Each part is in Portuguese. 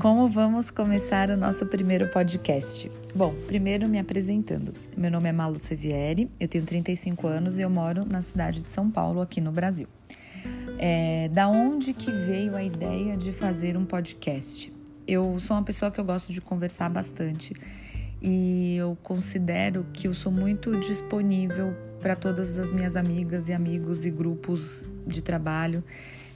como vamos começar o nosso primeiro podcast? Bom, primeiro me apresentando. Meu nome é Malu Sevieri, eu tenho 35 anos e eu moro na cidade de São Paulo, aqui no Brasil. É, da onde que veio a ideia de fazer um podcast? Eu sou uma pessoa que eu gosto de conversar bastante e eu considero que eu sou muito disponível para todas as minhas amigas e amigos e grupos de trabalho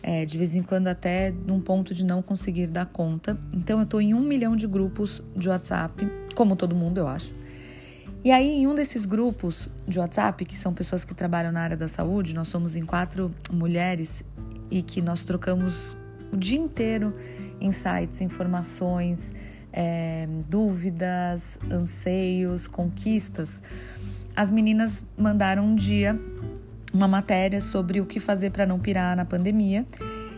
é, de vez em quando até num ponto de não conseguir dar conta. Então eu estou em um milhão de grupos de WhatsApp, como todo mundo, eu acho. E aí, em um desses grupos de WhatsApp, que são pessoas que trabalham na área da saúde, nós somos em quatro mulheres e que nós trocamos o dia inteiro insights, informações, é, dúvidas, anseios, conquistas. As meninas mandaram um dia uma matéria sobre o que fazer para não pirar na pandemia.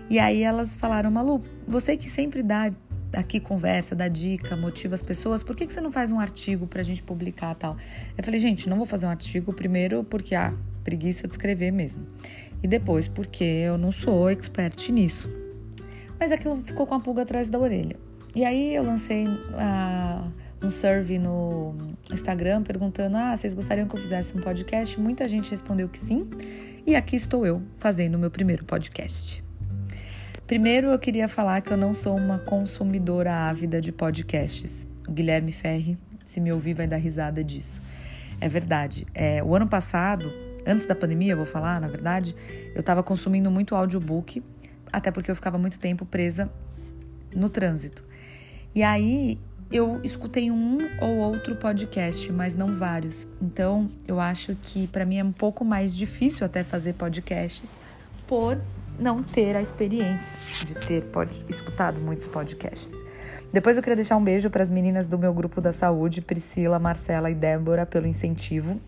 E aí elas falaram, Malu, você que sempre dá aqui conversa, dá dica, motiva as pessoas, por que, que você não faz um artigo para a gente publicar tal? Eu falei, gente, não vou fazer um artigo primeiro porque, ah, preguiça de escrever mesmo. E depois porque eu não sou expert nisso. Mas aquilo ficou com a pulga atrás da orelha. E aí eu lancei a. um survey no Instagram perguntando: ah, vocês gostariam que eu fizesse um podcast? Muita gente respondeu que sim, e aqui estou eu fazendo o meu primeiro podcast. Primeiro, eu queria falar que eu não sou uma consumidora ávida de podcasts. O Guilherme Ferri, se me ouvir, vai dar risada disso. É verdade. É, o ano passado, antes da pandemia, eu vou falar, na verdade, eu estava consumindo muito audiobook, até porque eu ficava muito tempo presa no trânsito. E aí eu escutei um ou outro podcast, mas não vários. Então, eu acho que para mim é um pouco mais difícil até fazer podcasts por não ter a experiência de ter pod... escutado muitos podcasts. Depois eu queria deixar um beijo para as meninas do meu grupo da saúde, Priscila, Marcela e Débora, pelo incentivo.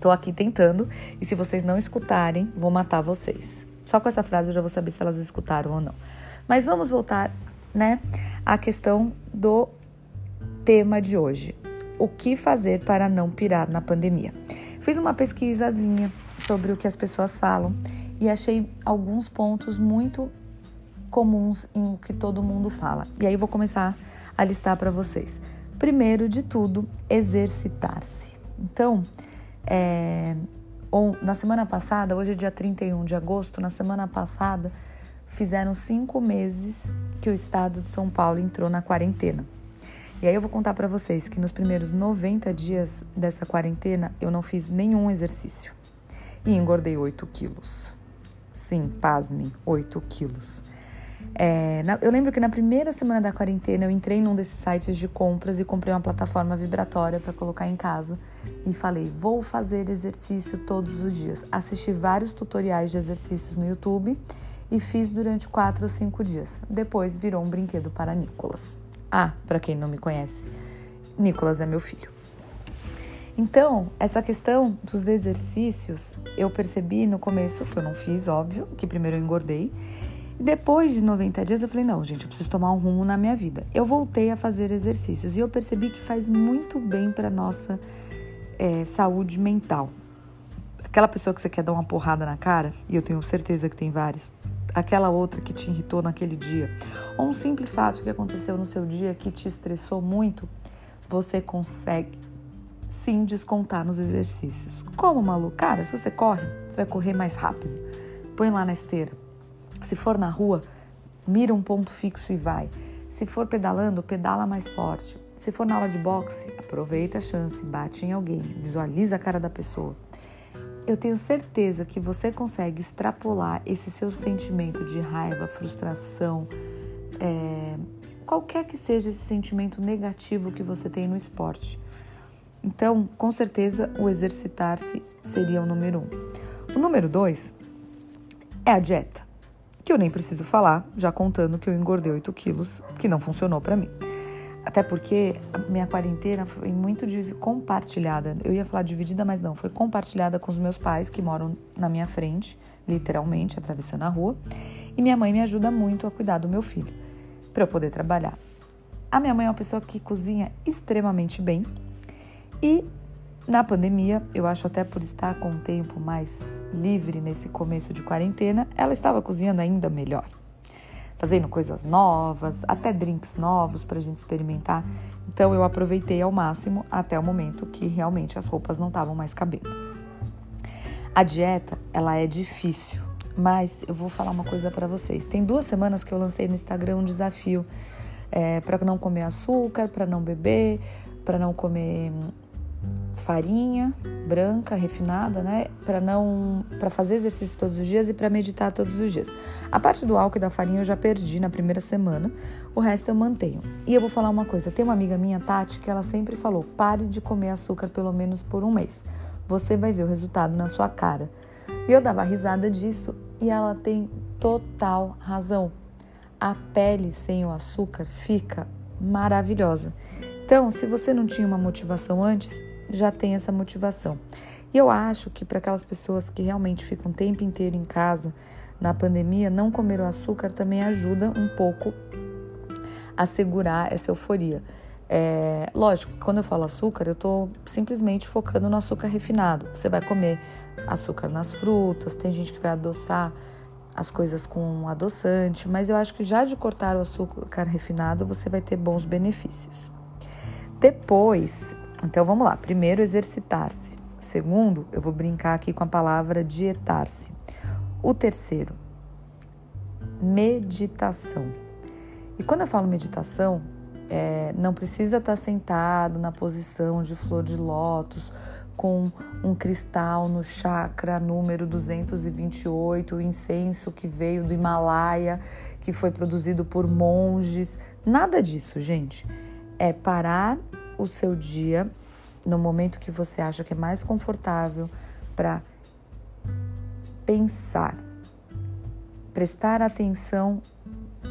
Tô aqui tentando e se vocês não escutarem, vou matar vocês. Só com essa frase eu já vou saber se elas escutaram ou não. Mas vamos voltar, né, à questão do tema de hoje: o que fazer para não pirar na pandemia. Fiz uma pesquisazinha sobre o que as pessoas falam e achei alguns pontos muito comuns em o que todo mundo fala. E aí vou começar a listar para vocês. Primeiro de tudo, exercitar-se. Então, é, ou, na semana passada, hoje é dia 31 de agosto, na semana passada fizeram cinco meses que o estado de São Paulo entrou na quarentena. E aí eu vou contar para vocês que nos primeiros 90 dias dessa quarentena eu não fiz nenhum exercício e engordei 8 quilos. Sim, pasme, 8 quilos. É, na, eu lembro que na primeira semana da quarentena eu entrei num desses sites de compras e comprei uma plataforma vibratória para colocar em casa e falei: vou fazer exercício todos os dias. Assisti vários tutoriais de exercícios no YouTube e fiz durante 4 ou 5 dias. Depois virou um brinquedo para Nicolas. Ah, para quem não me conhece, Nicolas é meu filho. Então, essa questão dos exercícios, eu percebi no começo, que eu não fiz, óbvio, que primeiro eu engordei. E depois de 90 dias, eu falei: não, gente, eu preciso tomar um rumo na minha vida. Eu voltei a fazer exercícios e eu percebi que faz muito bem para nossa é, saúde mental. Aquela pessoa que você quer dar uma porrada na cara, e eu tenho certeza que tem várias, aquela outra que te irritou naquele dia, ou um simples fato que aconteceu no seu dia que te estressou muito, você consegue sim descontar nos exercícios. Como, Malu? Cara, se você corre, você vai correr mais rápido. Põe lá na esteira. Se for na rua, mira um ponto fixo e vai. Se for pedalando, pedala mais forte. Se for na aula de boxe, aproveita a chance, bate em alguém, visualiza a cara da pessoa eu tenho certeza que você consegue extrapolar esse seu sentimento de raiva, frustração, é, qualquer que seja esse sentimento negativo que você tem no esporte. Então, com certeza, o exercitar-se seria o número um. O número dois é a dieta, que eu nem preciso falar, já contando que eu engordei 8 quilos, que não funcionou para mim. Até porque a minha quarentena foi muito compartilhada. Eu ia falar dividida, mas não. Foi compartilhada com os meus pais, que moram na minha frente, literalmente, atravessando a rua. E minha mãe me ajuda muito a cuidar do meu filho, para eu poder trabalhar. A minha mãe é uma pessoa que cozinha extremamente bem. E na pandemia, eu acho até por estar com o tempo mais livre nesse começo de quarentena, ela estava cozinhando ainda melhor. Fazendo coisas novas, até drinks novos para a gente experimentar. Então eu aproveitei ao máximo até o momento que realmente as roupas não estavam mais cabendo. A dieta, ela é difícil, mas eu vou falar uma coisa para vocês. Tem duas semanas que eu lancei no Instagram um desafio é, para não comer açúcar, para não beber, para não comer farinha branca refinada, né, para não para fazer exercício todos os dias e para meditar todos os dias. A parte do álcool e da farinha eu já perdi na primeira semana, o resto eu mantenho. E eu vou falar uma coisa, tem uma amiga minha, Tati, que ela sempre falou: "Pare de comer açúcar pelo menos por um mês. Você vai ver o resultado na sua cara". E eu dava risada disso e ela tem total razão. A pele sem o açúcar fica maravilhosa. Então, se você não tinha uma motivação antes, já tem essa motivação. E eu acho que para aquelas pessoas que realmente ficam o tempo inteiro em casa na pandemia, não comer o açúcar também ajuda um pouco a segurar essa euforia. É, lógico, quando eu falo açúcar, eu estou simplesmente focando no açúcar refinado. Você vai comer açúcar nas frutas, tem gente que vai adoçar as coisas com adoçante, mas eu acho que já de cortar o açúcar refinado você vai ter bons benefícios. Depois, então vamos lá. Primeiro, exercitar-se. Segundo, eu vou brincar aqui com a palavra dietar-se. O terceiro, meditação. E quando eu falo meditação, é, não precisa estar sentado na posição de flor de lótus, com um cristal no chakra número 228, o incenso que veio do Himalaia, que foi produzido por monges. Nada disso, gente. É parar o seu dia no momento que você acha que é mais confortável para pensar, prestar atenção.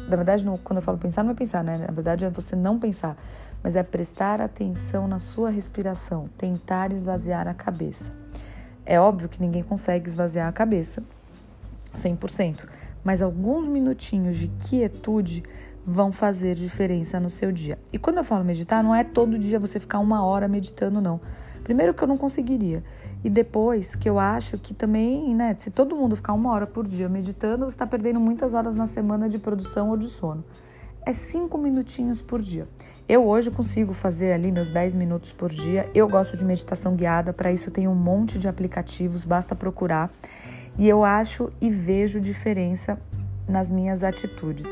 Na verdade, quando eu falo pensar, não é pensar, né? Na verdade, é você não pensar, mas é prestar atenção na sua respiração, tentar esvaziar a cabeça. É óbvio que ninguém consegue esvaziar a cabeça 100%, mas alguns minutinhos de quietude vão fazer diferença no seu dia. E quando eu falo meditar, não é todo dia você ficar uma hora meditando, não. Primeiro que eu não conseguiria. E depois que eu acho que também, né, se todo mundo ficar uma hora por dia meditando, você está perdendo muitas horas na semana de produção ou de sono. É cinco minutinhos por dia. Eu hoje consigo fazer ali meus 10 minutos por dia. Eu gosto de meditação guiada, para isso tem um monte de aplicativos, basta procurar. E eu acho e vejo diferença nas minhas atitudes.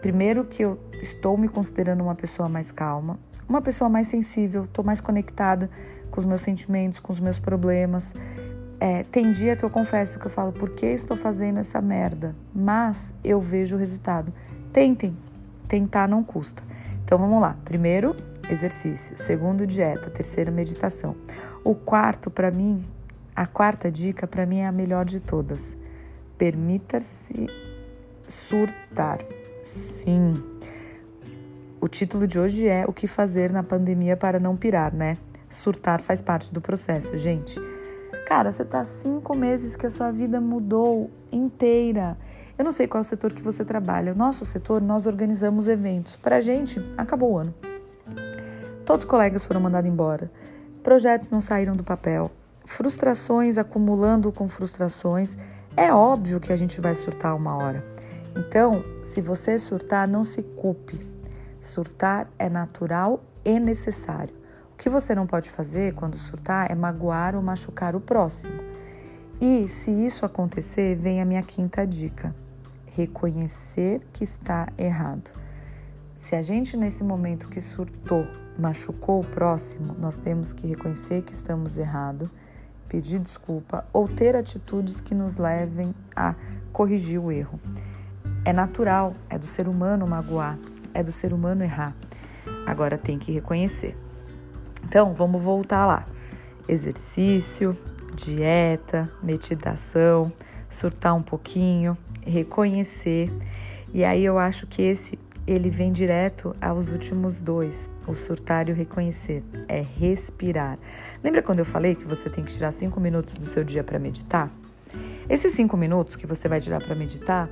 Primeiro que eu estou me considerando uma pessoa mais calma, uma pessoa mais sensível, estou mais conectada com os meus sentimentos, com os meus problemas. É, tem dia que eu confesso que eu falo, por que estou fazendo essa merda? Mas eu vejo o resultado. Tentem, tentar não custa. Então vamos lá. Primeiro, exercício. Segundo, dieta. Terceiro, meditação. O quarto, para mim, a quarta dica, para mim, é a melhor de todas. Permita-se surtar. Sim. O título de hoje é O que fazer na pandemia para não pirar, né? Surtar faz parte do processo, gente. Cara, você tá cinco meses que a sua vida mudou inteira. Eu não sei qual é o setor que você trabalha. O nosso setor, nós organizamos eventos. Pra gente, acabou o ano. Todos os colegas foram mandados embora. Projetos não saíram do papel. Frustrações acumulando com frustrações. É óbvio que a gente vai surtar uma hora. Então, se você surtar, não se culpe. Surtar é natural e necessário. O que você não pode fazer quando surtar é magoar ou machucar o próximo. E se isso acontecer, vem a minha quinta dica: reconhecer que está errado. Se a gente, nesse momento que surtou, machucou o próximo, nós temos que reconhecer que estamos errados, pedir desculpa ou ter atitudes que nos levem a corrigir o erro. É natural, é do ser humano magoar, é do ser humano errar. Agora tem que reconhecer. Então, vamos voltar lá. Exercício, dieta, meditação, surtar um pouquinho, reconhecer. E aí eu acho que esse ele vem direto aos últimos dois, o surtar e o reconhecer, é respirar. Lembra quando eu falei que você tem que tirar cinco minutos do seu dia para meditar? Esses cinco minutos que você vai tirar para meditar,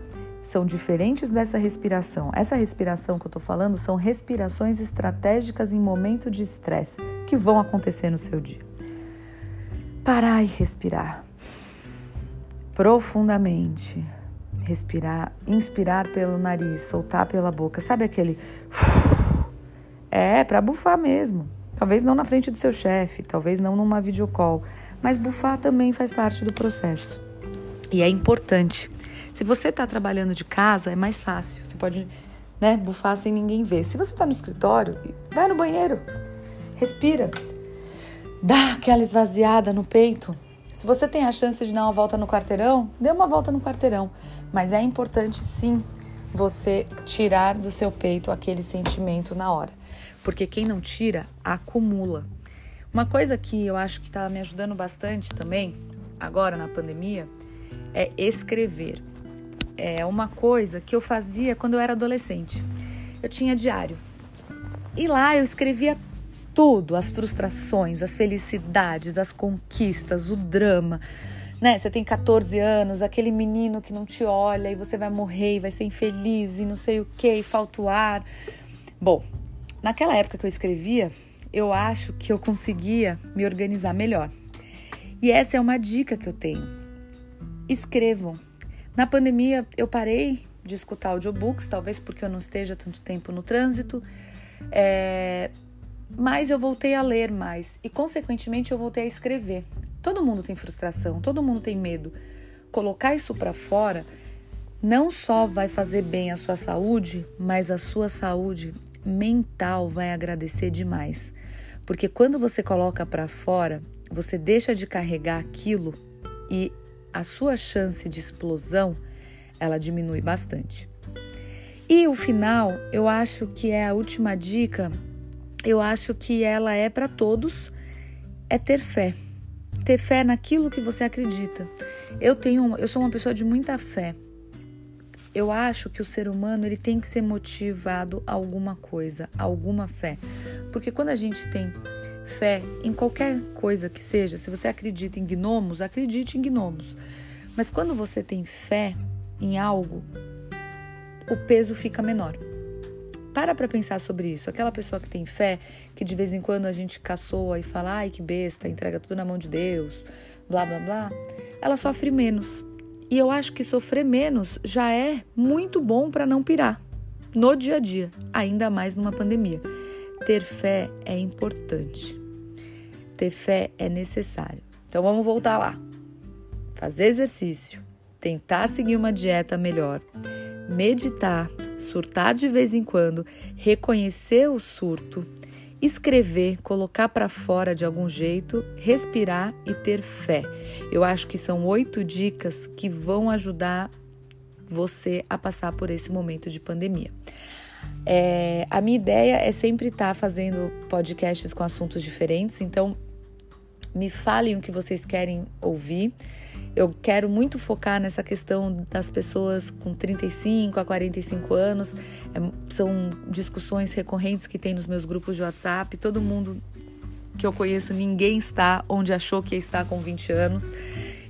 são diferentes dessa respiração. Essa respiração que eu estou falando são respirações estratégicas em momento de estresse que vão acontecer no seu dia. Parar e respirar profundamente. respirar, inspirar pelo nariz, soltar pela boca. Sabe aquele. É, para bufar mesmo. Talvez não na frente do seu chefe, talvez não numa videocall, mas bufar também faz parte do processo. E é importante. Se você está trabalhando de casa, é mais fácil. Você pode né, bufar sem ninguém ver. Se você está no escritório, vai no banheiro, respira, dá aquela esvaziada no peito. Se você tem a chance de dar uma volta no quarteirão, dê uma volta no quarteirão. Mas é importante sim você tirar do seu peito aquele sentimento na hora. Porque quem não tira, acumula. Uma coisa que eu acho que está me ajudando bastante também, agora na pandemia, é escrever. É uma coisa que eu fazia quando eu era adolescente. Eu tinha diário. E lá eu escrevia tudo, as frustrações, as felicidades, as conquistas, o drama, né? Você tem 14 anos, aquele menino que não te olha e você vai morrer e vai ser infeliz e não sei o que, e falta o ar. Bom, naquela época que eu escrevia, eu acho que eu conseguia me organizar melhor. E essa é uma dica que eu tenho. Escrevam. Na pandemia, eu parei de escutar audiobooks, talvez porque eu não esteja tanto tempo no trânsito, é... mas eu voltei a ler mais e, consequentemente, eu voltei a escrever. Todo mundo tem frustração, todo mundo tem medo. Colocar isso para fora não só vai fazer bem à sua saúde, mas a sua saúde mental vai agradecer demais. Porque quando você coloca para fora, você deixa de carregar aquilo e a sua chance de explosão, ela diminui bastante. E o final, eu acho que é a última dica, eu acho que ela é para todos, é ter fé ter fé naquilo que você acredita. Eu tenho, eu sou uma pessoa de muita fé. Eu acho que o ser humano ele tem que ser motivado a alguma coisa, a alguma fé. Porque quando a gente tem fé em qualquer coisa que seja, se você acredita em gnomos, acredite em gnomos. Mas quando você tem fé em algo, o peso fica menor. Para para pensar sobre isso. Aquela pessoa que tem fé, que de vez em quando a gente caçoa e fala, ai que besta, entrega tudo na mão de Deus, blá blá blá, ela sofre menos. E eu acho que sofrer menos já é muito bom para não pirar no dia a dia, ainda mais numa pandemia. Ter fé é importante. Ter fé é necessário. Então vamos voltar lá. Fazer exercício, tentar seguir uma dieta melhor, meditar, surtar de vez em quando, reconhecer o surto, escrever, colocar para fora de algum jeito, respirar e ter fé. Eu acho que são oito dicas que vão ajudar você a passar por esse momento de pandemia. É, a minha ideia é sempre estar tá fazendo podcasts com assuntos diferentes, então me falem o que vocês querem ouvir. Eu quero muito focar nessa questão das pessoas com 35 a 45 anos. É, são discussões recorrentes que tem nos meus grupos de WhatsApp. Todo mundo que eu conheço, ninguém está onde achou que estar com 20 anos.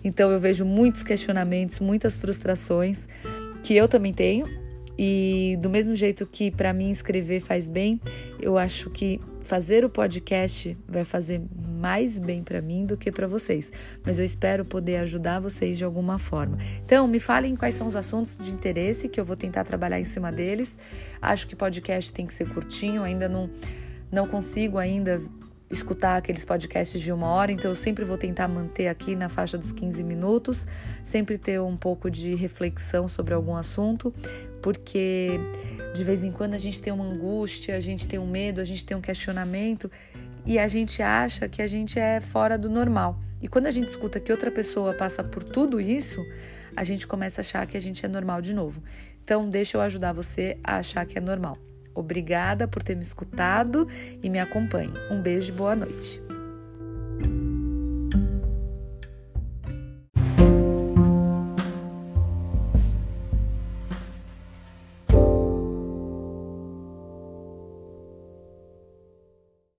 Então eu vejo muitos questionamentos, muitas frustrações que eu também tenho. E do mesmo jeito que para mim escrever faz bem, eu acho que fazer o podcast vai fazer mais bem para mim do que para vocês, mas eu espero poder ajudar vocês de alguma forma. Então, me falem quais são os assuntos de interesse que eu vou tentar trabalhar em cima deles. Acho que podcast tem que ser curtinho, ainda não não consigo ainda escutar aqueles podcasts de uma hora, então eu sempre vou tentar manter aqui na faixa dos 15 minutos, sempre ter um pouco de reflexão sobre algum assunto, porque de vez em quando a gente tem uma angústia, a gente tem um medo, a gente tem um questionamento e a gente acha que a gente é fora do normal. E quando a gente escuta que outra pessoa passa por tudo isso, a gente começa a achar que a gente é normal de novo. Então, deixa eu ajudar você a achar que é normal. Obrigada por ter me escutado e me acompanhe. Um beijo e boa noite.